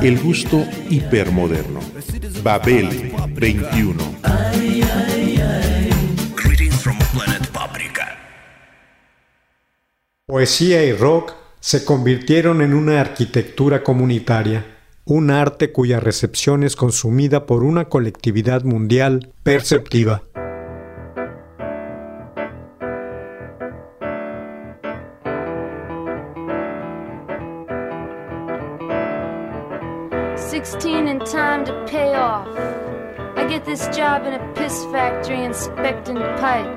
El gusto hipermoderno. Babel 21. Greetings from Planet Paprika. Poesía y rock se convirtieron en una arquitectura comunitaria, un arte cuya recepción es consumida por una colectividad mundial perceptiva. This job in a piss factory inspecting pipe.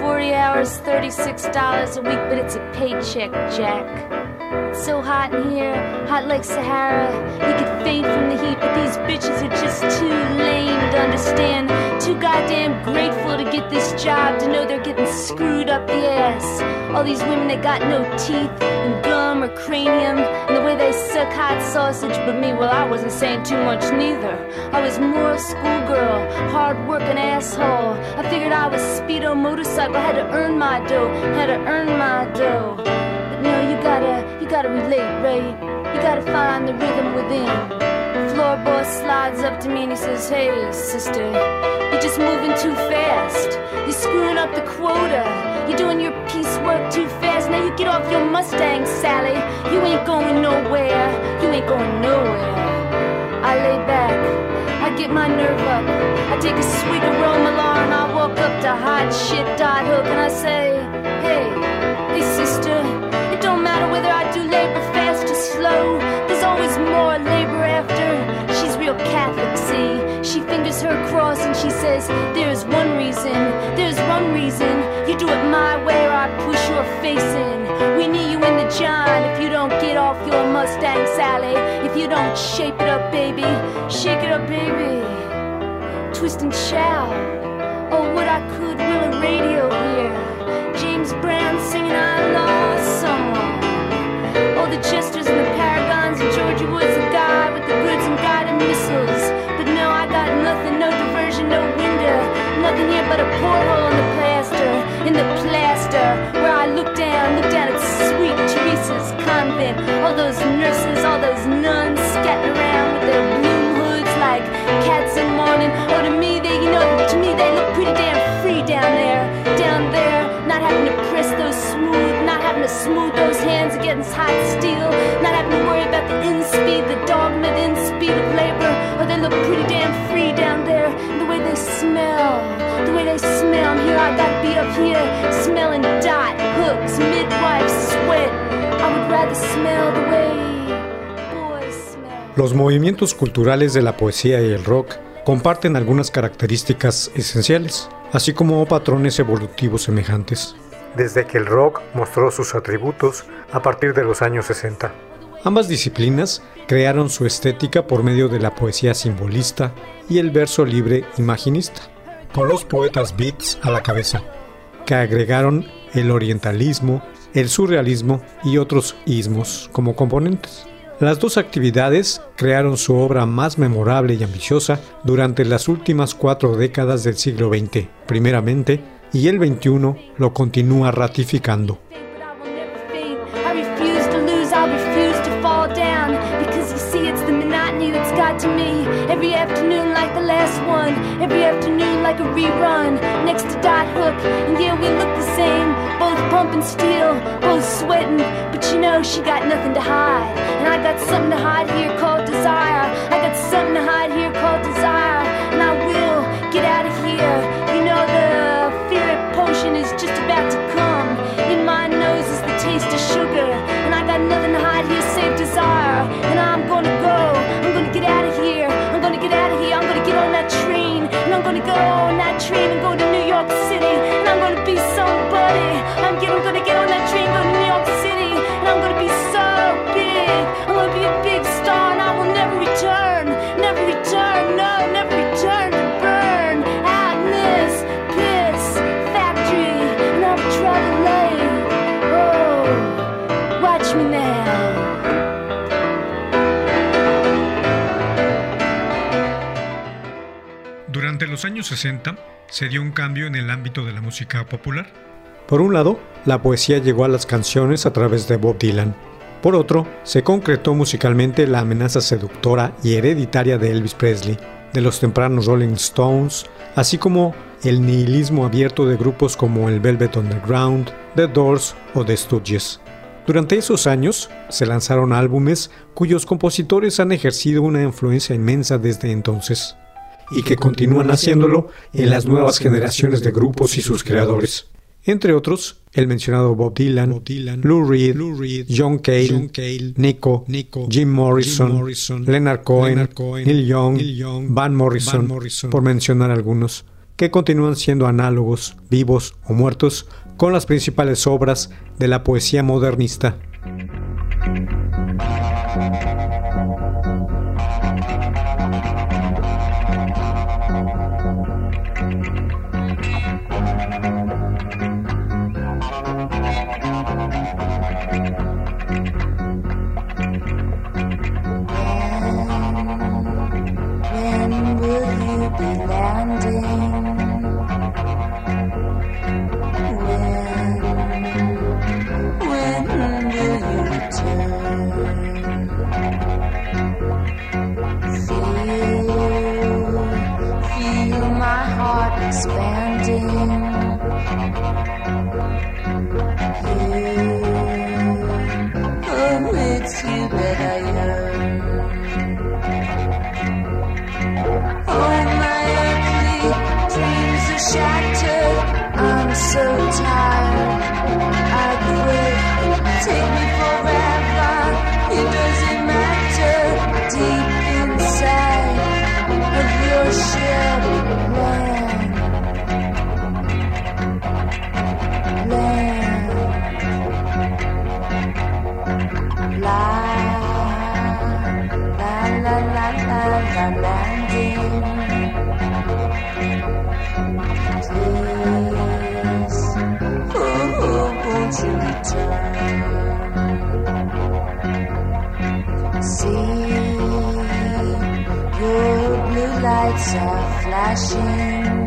40 hours, $36 a week, but it's a paycheck, Jack. It's so hot in here, hot like Sahara. You could faint from the heat, but these bitches are just too lame to understand. Too goddamn grateful to get this job, to know they're getting screwed up the ass. All these women that got no teeth and or cranium, and the way they suck hot sausage, but me, well, I wasn't saying too much neither. I was more a schoolgirl, hard working asshole. I figured I was speedo motorcycle, had to earn my dough, had to earn my dough. But no, you gotta, you gotta relate, right? You gotta find the rhythm within. Floor boy slides up to me and he says, Hey, sister, you're just moving too fast. You're screwing up the quota. You're doing your piecework too fast. Now you get off your Mustang, Sally. You ain't going nowhere. You ain't going nowhere. I lay back. I get my nerve up. I take a swig of Romalar and I walk up to hot shit dot hook and I say, Hey, hey sister, it don't matter whether I do labor fast or slow. There's always more labor She fingers her cross and she says, There's one reason, there's one reason. You do it my way or I push your face in. We need you in the John if you don't get off your Mustang, Sally. If you don't shape it up, baby. Shake it up, baby. Twist and shout. Oh, what I could will a radio hear. James Brown singing I lost someone. Oh, the Chesters and the porthole in the plaster, in the plaster. Where I look down, look down at sweet Teresa's convent. All those nurses, all those nuns scattered around with their bloom hoods like cats in mourning. Oh, to me, they, you know, to me, they look pretty damn free down there, down there. Not having to press those smooth, not having to smooth those hands against hot steel, not having to worry about the in speed, the dogma, the in speed of labor. Oh, they look pretty damn free down there. The way they smell, the way they smell. And here I gotta be up here smelling dot, hooks, midwife, sweat. I would rather smell the way boys smell. Los movimientos culturales de la poesía y el rock comparten algunas características esenciales, así como patrones evolutivos semejantes, desde que el rock mostró sus atributos a partir de los años 60. Ambas disciplinas crearon su estética por medio de la poesía simbolista y el verso libre imaginista, con los poetas beats a la cabeza, que agregaron el orientalismo, el surrealismo y otros ismos como componentes. Las dos actividades crearon su obra más memorable y ambiciosa durante las últimas cuatro décadas del siglo XX, primeramente, y el XXI lo continúa ratificando. A rerun. Next to Dot Hook. And yeah, we look the same. Both pumping steel, both sweating. But you know, she got nothing to hide. And I got something to hide here called desire. I got something to hide here called desire. And I will get out of here. Los años 60 se dio un cambio en el ámbito de la música popular. Por un lado, la poesía llegó a las canciones a través de Bob Dylan. Por otro, se concretó musicalmente la amenaza seductora y hereditaria de Elvis Presley, de los tempranos Rolling Stones, así como el nihilismo abierto de grupos como el Velvet Underground, The Doors o The Stooges. Durante esos años se lanzaron álbumes cuyos compositores han ejercido una influencia inmensa desde entonces y que continúan haciéndolo en las nuevas generaciones de grupos y sus creadores. Entre otros, el mencionado Bob Dylan, Lou Reed, John Cale, Nico, Jim Morrison, Leonard Cohen, Neil Young, Van Morrison, por mencionar algunos, que continúan siendo análogos, vivos o muertos, con las principales obras de la poesía modernista. Lights are flashing.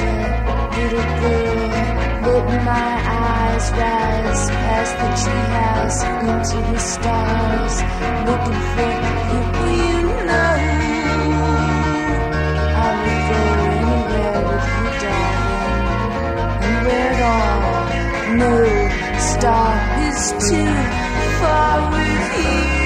Little girl. Let my eyes rise past the treehouse into the stars, looking for you. You know, I would go anywhere with you, darling, and where it all no star is too far with you,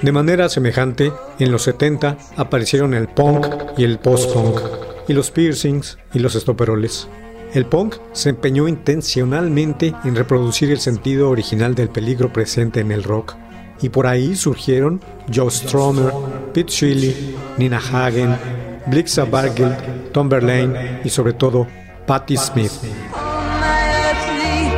De manera semejante, en los 70 aparecieron el punk y el post-punk, y los piercings y los estoperoles. El punk se empeñó intencionalmente en reproducir el sentido original del peligro presente en el rock, y por ahí surgieron Joe Strummer, Pete Shelley, Nina Hagen, Blixa Bargill, Tom Verlaine y sobre todo Patti Smith. All my earthly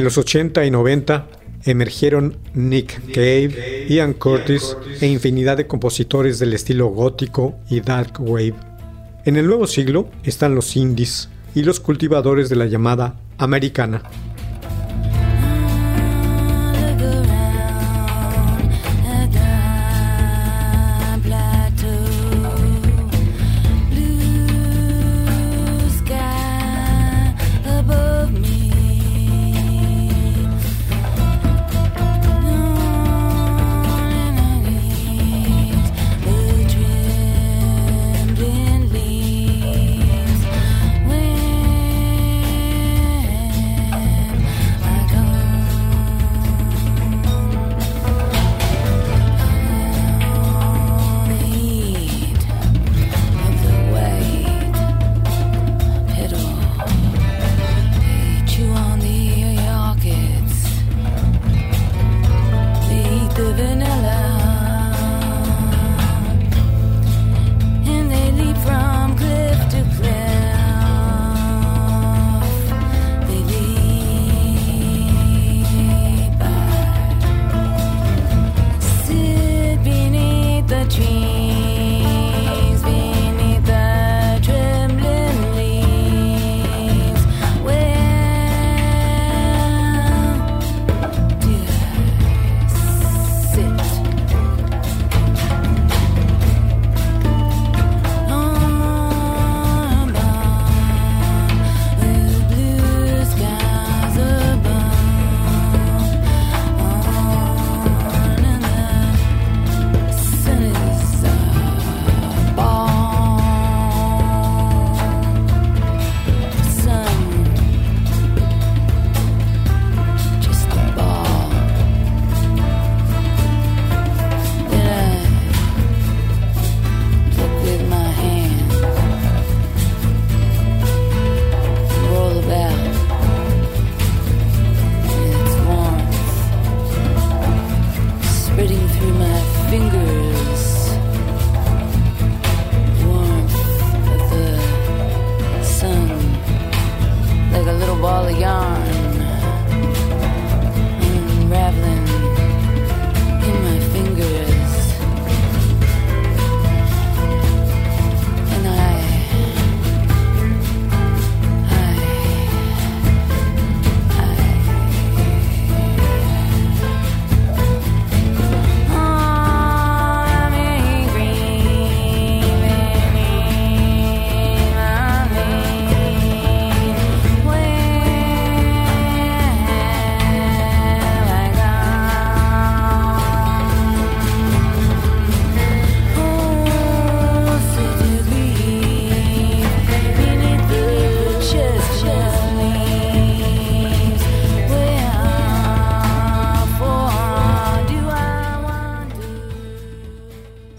En los 80 y 90 emergieron Nick Cave, Ian Curtis e infinidad de compositores del estilo gótico y dark wave. En el nuevo siglo están los indies y los cultivadores de la llamada americana.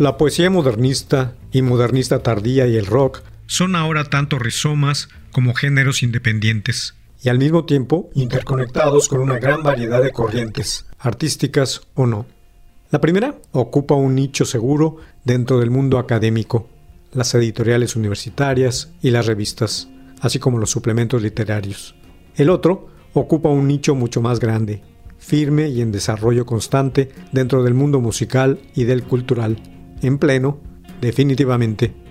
La poesía modernista y modernista tardía y el rock son ahora tanto rizomas como géneros independientes y al mismo tiempo interconectados con una gran variedad de corrientes, artísticas o no. La primera ocupa un nicho seguro dentro del mundo académico, las editoriales universitarias y las revistas, así como los suplementos literarios. El otro ocupa un nicho mucho más grande, firme y en desarrollo constante dentro del mundo musical y del cultural, en pleno, definitivamente.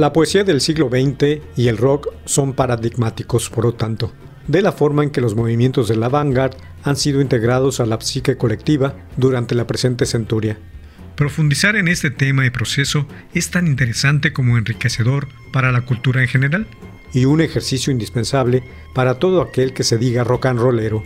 La poesía del siglo XX y el rock son paradigmáticos, por lo tanto, de la forma en que los movimientos de la vanguard han sido integrados a la psique colectiva durante la presente centuria. Profundizar en este tema y proceso es tan interesante como enriquecedor para la cultura en general y un ejercicio indispensable para todo aquel que se diga rock and rollero.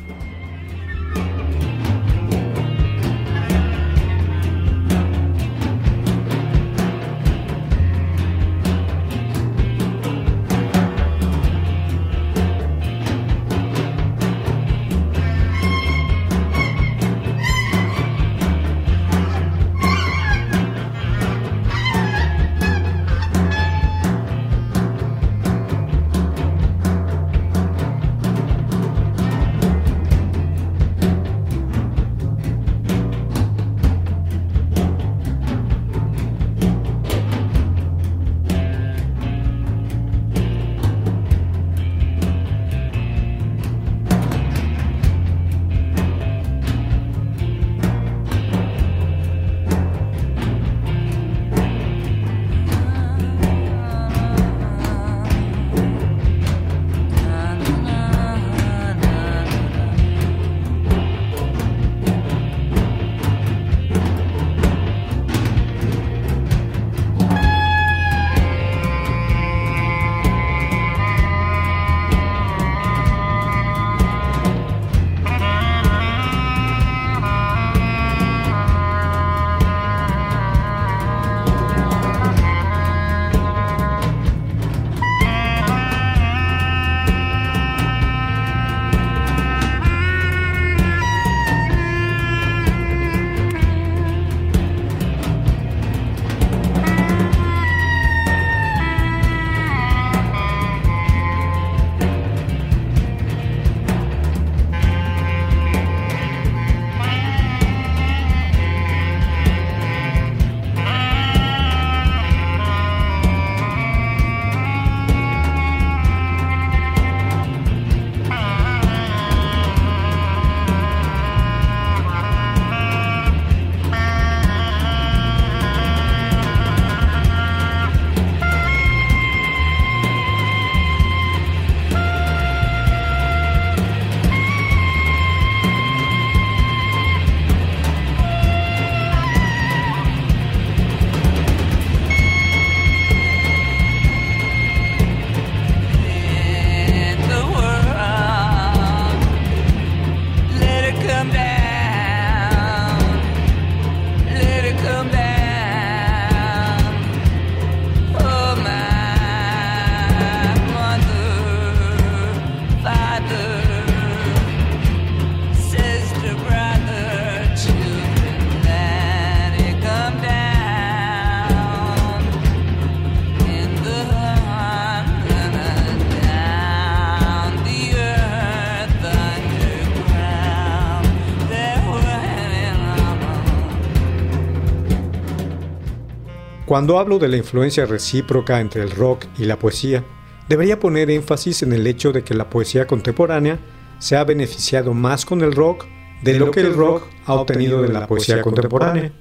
Cuando hablo de la influencia recíproca entre el rock y la poesía, debería poner énfasis en el hecho de que la poesía contemporánea se ha beneficiado más con el rock de lo que el rock ha obtenido de la poesía contemporánea.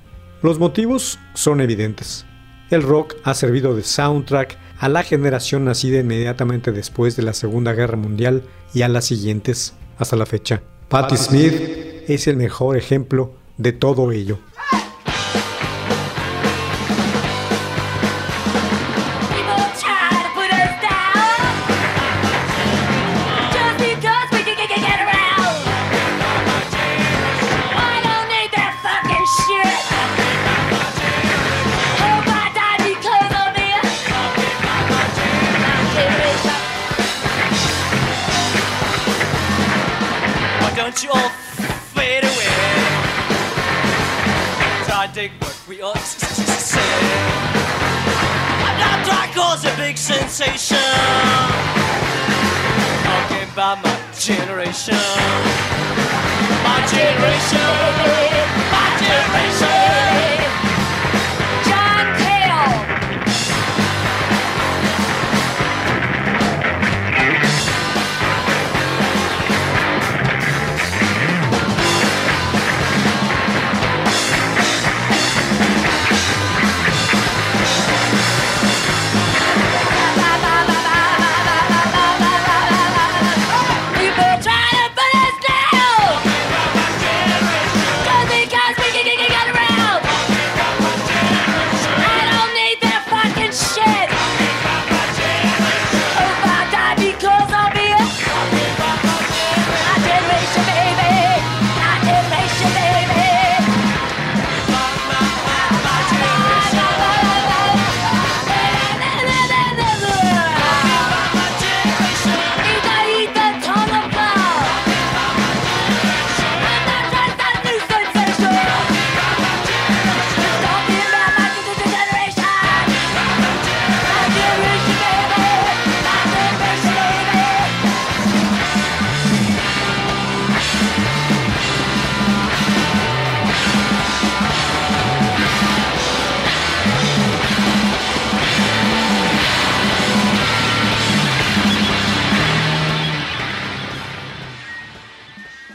Los motivos son evidentes. El rock ha servido de soundtrack a la generación nacida inmediatamente después de la Segunda Guerra Mundial y a las siguientes hasta la fecha. Patti Smith es el mejor ejemplo de todo ello.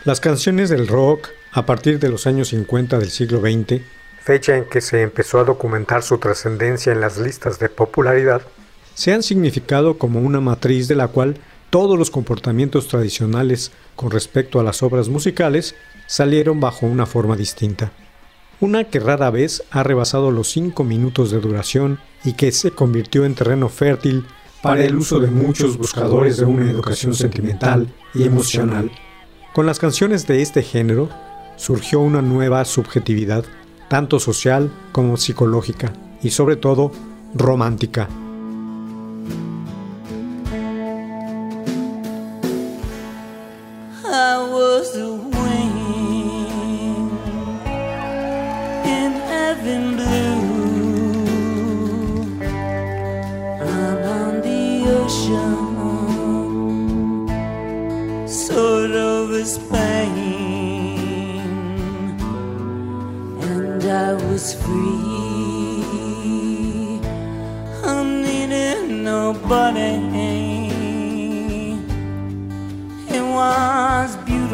Las canciones del rock, a partir de los años 50 del siglo XX, fecha en que se empezó a documentar su trascendencia en las listas de popularidad, se han significado como una matriz de la cual todos los comportamientos tradicionales con respecto a las obras musicales salieron bajo una forma distinta. Una que rara vez ha rebasado los 5 minutos de duración y que se convirtió en terreno fértil para el uso de muchos buscadores de una educación sentimental y emocional. Con las canciones de este género surgió una nueva subjetividad, tanto social como psicológica y sobre todo romántica.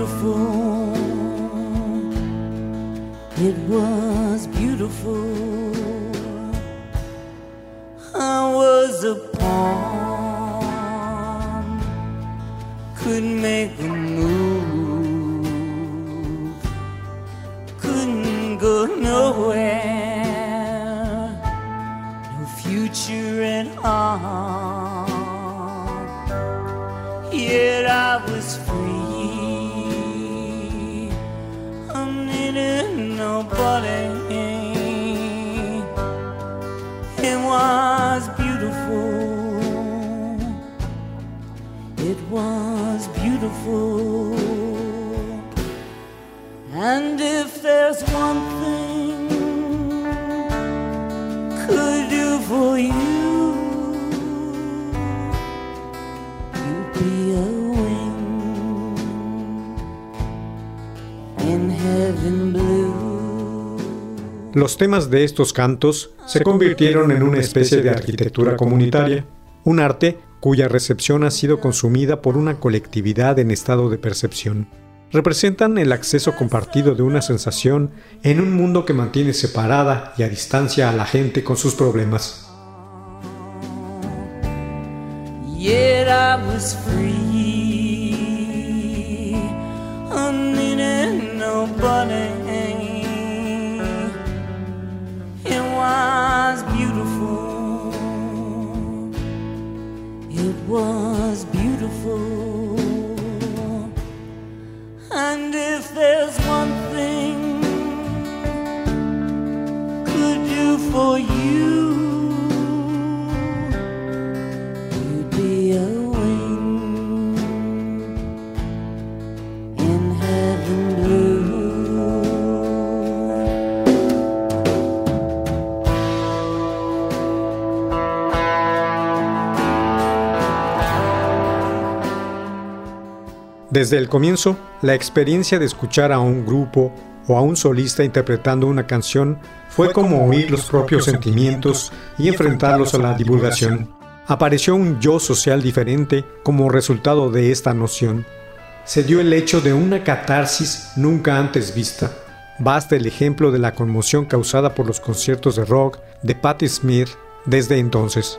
Beautiful. It was beautiful. I was a pawn, could make a Los temas de estos cantos se convirtieron en una especie de arquitectura comunitaria, un arte cuya recepción ha sido consumida por una colectividad en estado de percepción. Representan el acceso compartido de una sensación en un mundo que mantiene separada y a distancia a la gente con sus problemas. Yet I was free. Was beautiful. And if there's one thing could do for you. Desde el comienzo, la experiencia de escuchar a un grupo o a un solista interpretando una canción fue como oír los propios sentimientos y enfrentarlos a la divulgación. Apareció un yo social diferente como resultado de esta noción. Se dio el hecho de una catarsis nunca antes vista. Basta el ejemplo de la conmoción causada por los conciertos de rock de Patti Smith desde entonces.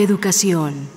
Educación.